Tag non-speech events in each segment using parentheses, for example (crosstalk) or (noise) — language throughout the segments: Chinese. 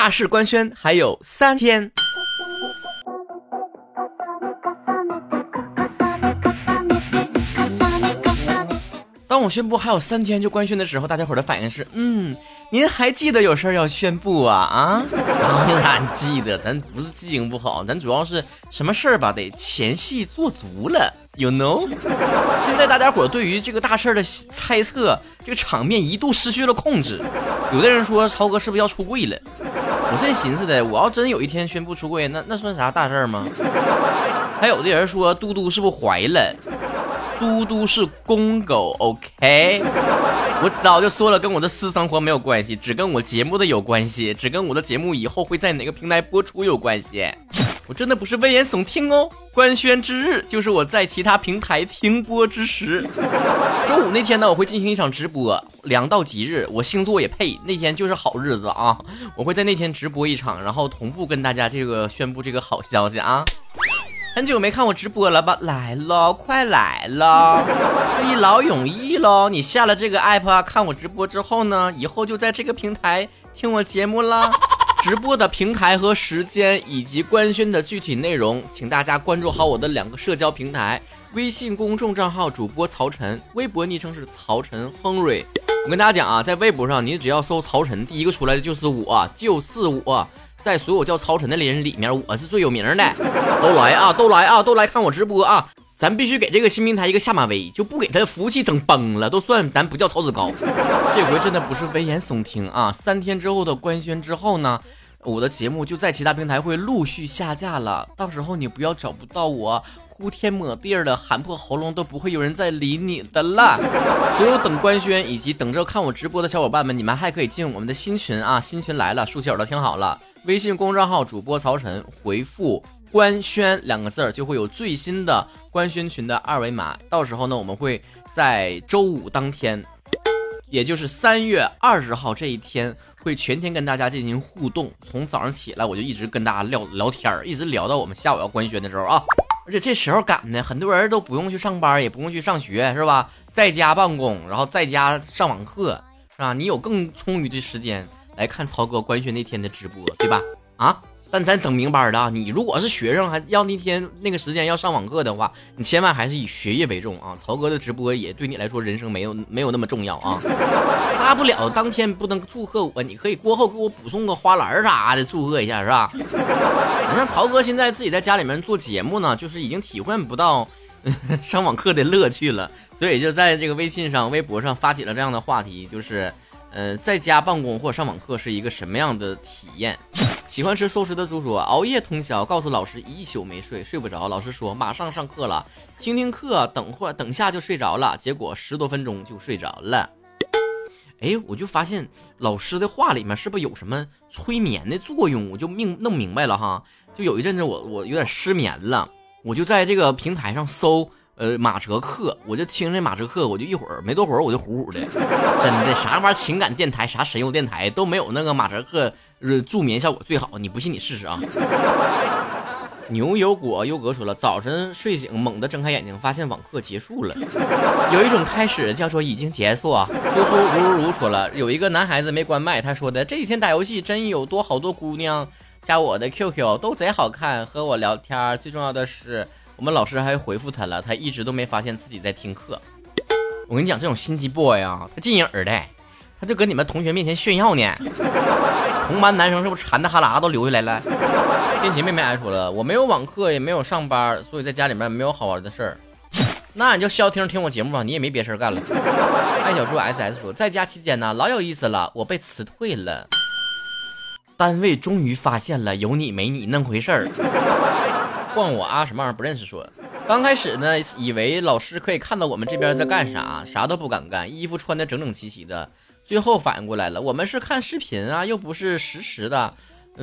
大事官宣还有三天。当我宣布还有三天就官宣的时候，大家伙的反应是：嗯，您还记得有事儿要宣布啊？啊，(laughs) 当然记得，咱不是记性不好，咱主要是什么事儿吧，得前戏做足了，you know。现在大家伙对于这个大事儿的猜测，这个场面一度失去了控制。有的人说超哥是不是要出柜了？我这寻思的，我要真有一天宣布出柜，那那算啥大事儿吗？还有的人说嘟嘟是不是怀了？嘟嘟是公狗，OK。我早就说了，跟我的私生活没有关系，只跟我节目的有关系，只跟我的节目以后会在哪个平台播出有关系。我真的不是危言耸听哦。官宣之日就是我在其他平台停播之时。周五那天呢，我会进行一场直播，良到吉日，我星座也配，那天就是好日子啊。我会在那天直播一场，然后同步跟大家这个宣布这个好消息啊。很久没看我直播了吧？来了，快来了！一劳永逸喽！你下了这个 app 看我直播之后呢，以后就在这个平台听我节目啦。直播的平台和时间以及官宣的具体内容，请大家关注好我的两个社交平台：微信公众账号主播曹晨，微博昵称是曹晨亨瑞。我跟大家讲啊，在微博上，你只要搜曹晨，第一个出来的就是我，就是我。在所有叫曹晨的人里面，我是最有名的。都来啊，都来啊，都来看我直播啊！咱必须给这个新平台一个下马威，就不给他的服务器整崩了，都算咱不叫曹子高。这回真的不是危言耸听啊！三天之后的官宣之后呢，我的节目就在其他平台会陆续下架了。到时候你不要找不到我。呼天抹地的喊破喉咙都不会有人再理你的了。所有等官宣以及等着看我直播的小伙伴们，你们还可以进我们的新群啊！新群来了，竖起耳朵听好了。微信公众号主播曹晨回复“官宣”两个字儿，就会有最新的官宣群的二维码。到时候呢，我们会在周五当天，也就是三月二十号这一天，会全天跟大家进行互动。从早上起来我就一直跟大家聊聊天儿，一直聊到我们下午要官宣的时候啊。而且这时候赶的，很多人都不用去上班，也不用去上学，是吧？在家办公，然后在家上网课，是吧？你有更充裕的时间来看曹哥官宣那天的直播，对吧？啊？但咱整明白的啊，你如果是学生，还要那天那个时间要上网课的话，你千万还是以学业为重啊。曹哥的直播也对你来说人生没有没有那么重要啊。大不了当天不能祝贺我，你可以过后给我补送个花篮啥的，祝贺一下是吧？你像曹哥现在自己在家里面做节目呢，就是已经体会不到 (laughs) 上网课的乐趣了，所以就在这个微信上、微博上发起了这样的话题，就是。呃，在家办公或上网课是一个什么样的体验？喜欢吃寿司的猪说熬夜通宵，告诉老师一宿没睡，睡不着。老师说马上上课了，听听课，等会等下就睡着了。结果十多分钟就睡着了。哎，我就发现老师的话里面是不是有什么催眠的作用？我就明弄明白了哈。就有一阵子我我有点失眠了，我就在这个平台上搜。呃，马哲课，我就听这马哲课，我就一会儿没多会儿，我就呼呼的，真的啥玩意儿情感电台，啥神游电台都没有那个马哲课助眠效果最好。你不信你试试啊！牛油果优格说了，早晨睡醒猛地睁开眼睛，发现网课结束了。有一种开始叫做已经结束。苏苏如如如说了，有一个男孩子没关麦，他说的这几天打游戏真有多好多姑娘加我的 QQ，都贼好看，和我聊天。最重要的是。我们老师还回复他了，他一直都没发现自己在听课。我跟你讲，这种心机 boy 啊，他进影儿的，他就搁你们同学面前炫耀呢。同班男生是不是馋的哈喇都流下来了？天琪妹妹还说了，我没有网课，也没有上班，所以在家里面没有好玩的事儿。那你就消停听我节目吧，你也没别事干了。爱小猪 ss 说，在家期间呢，老有意思了，我被辞退了。单位终于发现了有你没你那回事儿。问我啊，什么玩意儿不认识？说，刚开始呢，以为老师可以看到我们这边在干啥，啥都不敢干，衣服穿的整整齐齐的。最后反应过来了，我们是看视频啊，又不是实时的，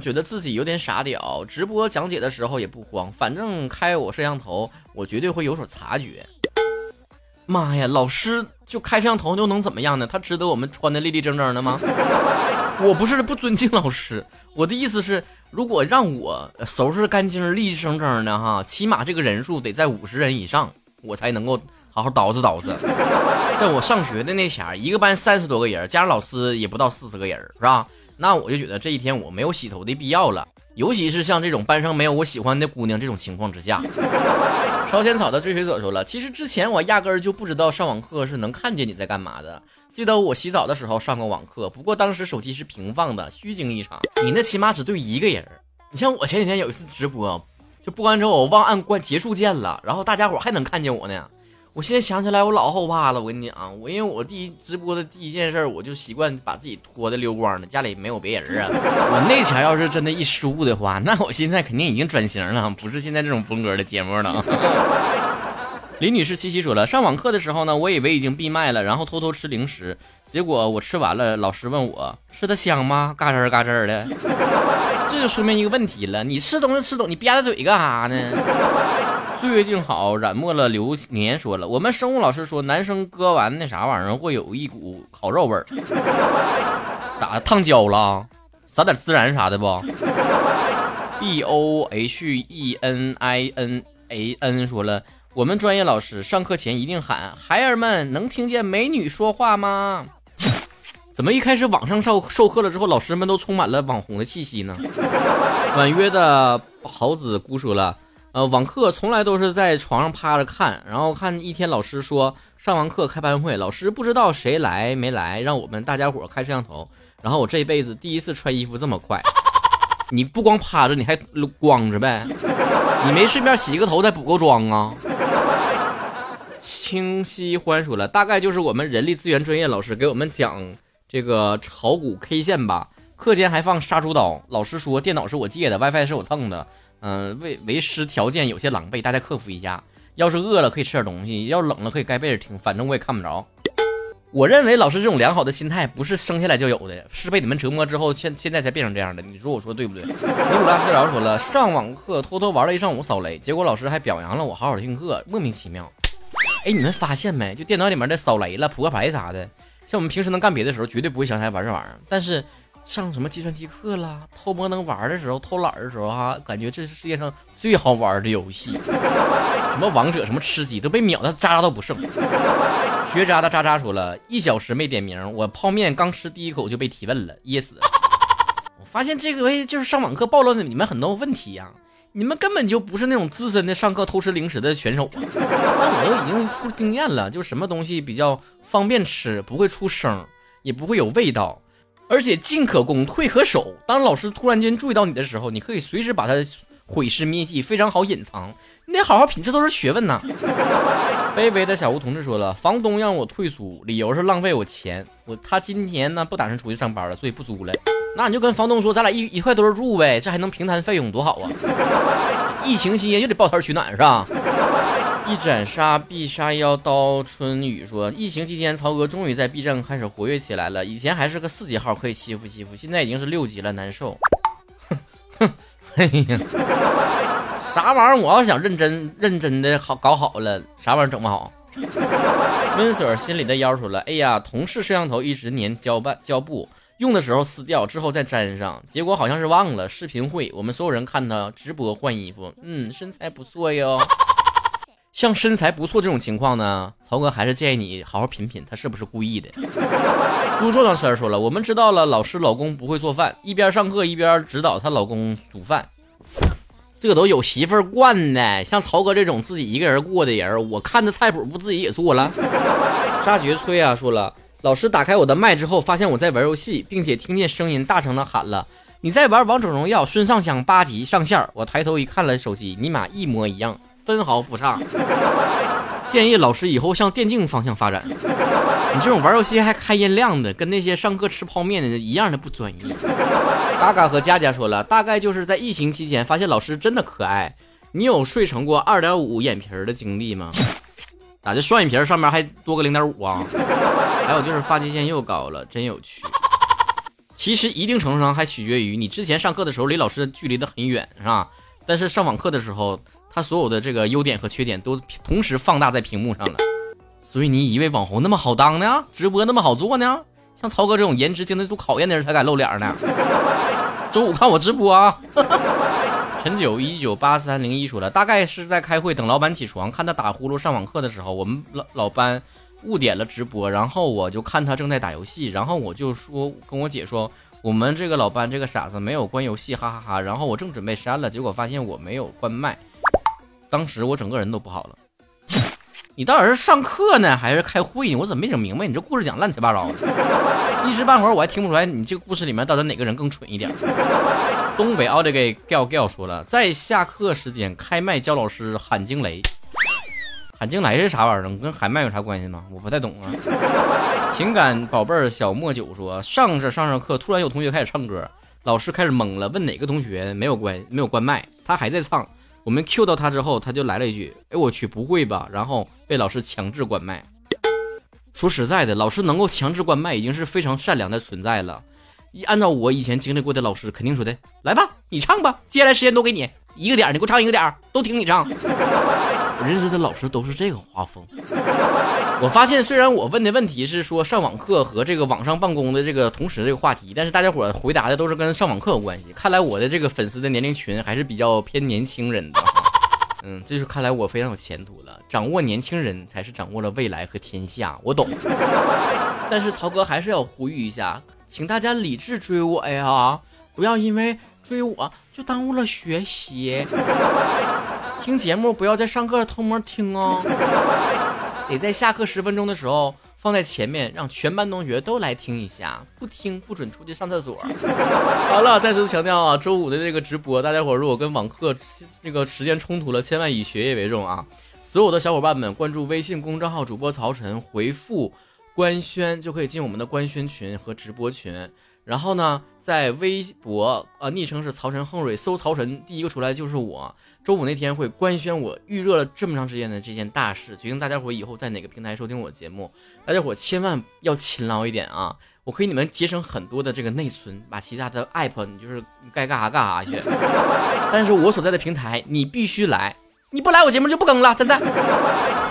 觉得自己有点傻屌。直播讲解的时候也不慌，反正开我摄像头，我绝对会有所察觉。妈呀，老师就开摄像头就能怎么样呢？他值得我们穿的立立正正的吗？(laughs) 我不是不尊敬老师，我的意思是，如果让我收拾干净、立立正正的哈，起码这个人数得在五十人以上，我才能够好好捯饬捯饬。(laughs) 在我上学的那前儿，一个班三十多个人，加上老师也不到四十个人，是吧？那我就觉得这一天我没有洗头的必要了。尤其是像这种班上没有我喜欢的姑娘这种情况之下，烧仙草的追随者说了，其实之前我压根儿就不知道上网课是能看见你在干嘛的。记得我洗澡的时候上过网课，不过当时手机是平放的，虚惊一场。你那起码只对一个人你像我前几天有一次直播，就播完之后我忘按关结束键了，然后大家伙还能看见我呢。我现在想起来，我老后怕了。我跟你讲，我因为我第一直播的第一件事，我就习惯把自己脱的溜光的，家里没有别人啊。(laughs) 我那前要是真的一输的话，那我现在肯定已经转型了，不是现在这种风格的节目了。(laughs) 李女士七七说了，上网课的时候呢，我以为已经闭麦了，然后偷偷吃零食，结果我吃完了，老师问我吃的香吗？嘎吱嘎吱的，(laughs) 这就说明一个问题了，你吃东西吃东，你吧嗒嘴干啥呢？岁月静好，染没了流年。说了，我们生物老师说，男生割完那啥玩意儿会有一股烤肉味儿，(laughs) 咋烫焦了？撒点孜然啥的不？(laughs) B O H E N I N A N 说了，我们专业老师上课前一定喊：“孩儿们，能听见美女说话吗？” (laughs) 怎么一开始网上授授课了之后，老师们都充满了网红的气息呢？婉约的豪子姑说了。呃，网课从来都是在床上趴着看，然后看一天老师说上完课开班会，老师不知道谁来没来，让我们大家伙开摄像头。然后我这辈子第一次穿衣服这么快，(laughs) 你不光趴着，你还光着呗？你没顺便洗个头再补个妆啊？清晰欢说了，大概就是我们人力资源专业老师给我们讲这个炒股 K 线吧，课间还放杀猪刀。老师说电脑是我借的，WiFi 是我蹭的。嗯，为为师条件有些狼狈，大家克服一下。要是饿了可以吃点东西，要冷了可以盖被子听，反正我也看不着。我认为老师这种良好的心态不是生下来就有的，是被你们折磨之后现现在才变成这样的。你说我说对不对？尼古拉斯饶说了，上网课偷偷玩了一上午扫雷，结果老师还表扬了我好好听课，莫名其妙。哎，你们发现没？就电脑里面的扫雷了、扑克牌啥的，像我们平时能干别的时候，绝对不会想起来玩这玩意儿，但是。上什么计算机课了？偷摸能玩的时候，偷懒的时候，哈，感觉这是世界上最好玩的游戏。(laughs) 什么王者，什么吃鸡，都被秒的渣渣都不剩。学渣的渣渣说了一小时没点名，我泡面刚吃第一口就被提问了，噎死。我发现这个就是上网课暴露了你们很多问题呀，你们根本就不是那种资深的上课偷吃零食的选手啊。我都已经出经验了，就是什么东西比较方便吃，不会出声，也不会有味道。而且进可攻，退可守。当老师突然间注意到你的时候，你可以随时把他毁尸灭迹，非常好隐藏。你得好好品，这都是学问呐。(laughs) 卑微的小吴同志说了，房东让我退租，理由是浪费我钱。我他今天呢不打算出去上班了，所以不租了。那你就跟房东说，咱俩一一块堆住呗，这还能平摊费用，多好啊！(laughs) 疫情期间又得抱团取暖，是吧？一斩杀必杀妖刀春雨说：“疫情期间，曹哥终于在 B 站开始活跃起来了。以前还是个四级号，可以欺负欺负，现在已经是六级了，难受。哼哼，哎呀，啥玩意儿？我要想认真认真的好搞好了，啥玩意儿整不好？”温水心里的妖说了：“哎呀，同事摄像头一直粘胶半胶布，用的时候撕掉之后再粘上，结果好像是忘了。视频会，我们所有人看他直播换衣服，嗯，身材不错哟。”像身材不错这种情况呢，曹哥还是建议你好好品品，他是不是故意的？朱壮壮声说了，我们知道了，老师老公不会做饭，一边上课一边指导她老公煮饭，这都有媳妇儿惯的。像曹哥这种自己一个人过的人，我看着菜谱不自己也做了。沙觉催啊说了，老师打开我的麦之后，发现我在玩游戏，并且听见声音大声的喊了：“你在玩王者荣耀，孙尚香八级上线。”我抬头一看了手机，尼玛一模一样。分毫不差，建议老师以后向电竞方向发展。你这种玩游戏还开音量的，跟那些上课吃泡面的一样的不专业。嘎嘎和佳佳说了，大概就是在疫情期间发现老师真的可爱。你有睡成过二点五眼皮的经历吗？咋这双眼皮上面还多个零点五啊？还有就是发际线又高了，真有趣。其实一定程度上还取决于你之前上课的时候离老师距离的很远，是吧？但是上网课的时候。他所有的这个优点和缺点都同时放大在屏幕上了，所以你以为网红那么好当呢？直播那么好做呢？像曹哥这种颜值经得住考验的人才敢露脸呢。周五看我直播啊！陈九一九八三零一说了，大概是在开会等老板起床，看他打呼噜上网课的时候，我们老老班误点了直播，然后我就看他正在打游戏，然后我就说跟我姐说。我们这个老班这个傻子没有关游戏，哈哈哈。然后我正准备删了，结果发现我没有关麦，当时我整个人都不好了。(laughs) 你到底是上课呢，还是开会呢？我怎么没整明白？你这故事讲乱七八糟的，一时半会儿我还听不出来你这个故事里面到底哪个人更蠢一点。东北奥利给 gal gal 说了，在下课时间开麦教老师喊惊雷，喊惊雷是啥玩意儿？跟喊麦有啥关系吗？我不太懂啊。情感宝贝儿小莫九说，上着上着课，突然有同学开始唱歌，老师开始懵了，问哪个同学没有关没有关麦，他还在唱。我们 Q 到他之后，他就来了一句：“哎，我去，不会吧？”然后被老师强制关麦。说实在的，老师能够强制关麦，已经是非常善良的存在了。一按照我以前经历过的老师，肯定说的：“来吧，你唱吧，接下来时间都给你一个点，你给我唱一个点，都听你唱。” (laughs) 我认识的老师都是这个画风。(laughs) 我发现，虽然我问的问题是说上网课和这个网上办公的这个同时这个话题，但是大家伙回答的都是跟上网课有关系。看来我的这个粉丝的年龄群还是比较偏年轻人的。(laughs) 嗯，这就看来我非常有前途了。掌握年轻人才是掌握了未来和天下，我懂。(laughs) 但是曹哥还是要呼吁一下，请大家理智追我呀，不要因为追我就耽误了学习。听节目不要在上课偷摸听哦。(laughs) 得在下课十分钟的时候放在前面，让全班同学都来听一下，不听不准出去上厕所。(laughs) 好了，再次强调啊，周五的这个直播，大家伙如果跟网课这个时间冲突了，千万以学业为重啊！所有的小伙伴们关注微信公众号主播曹晨，回复官宣就可以进我们的官宣群和直播群。然后呢，在微博啊，昵称是曹晨横瑞，搜曹晨，第一个出来就是我。周五那天会官宣我预热了这么长时间的这件大事，决定大家伙以后在哪个平台收听我节目，大家伙千万要勤劳一点啊！我可以你们节省很多的这个内存，把其他的 app 你就是该干啥干啥去。但是我所在的平台你必须来，你不来我节目就不更了，真的。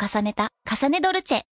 重ねた重ねドルチェ。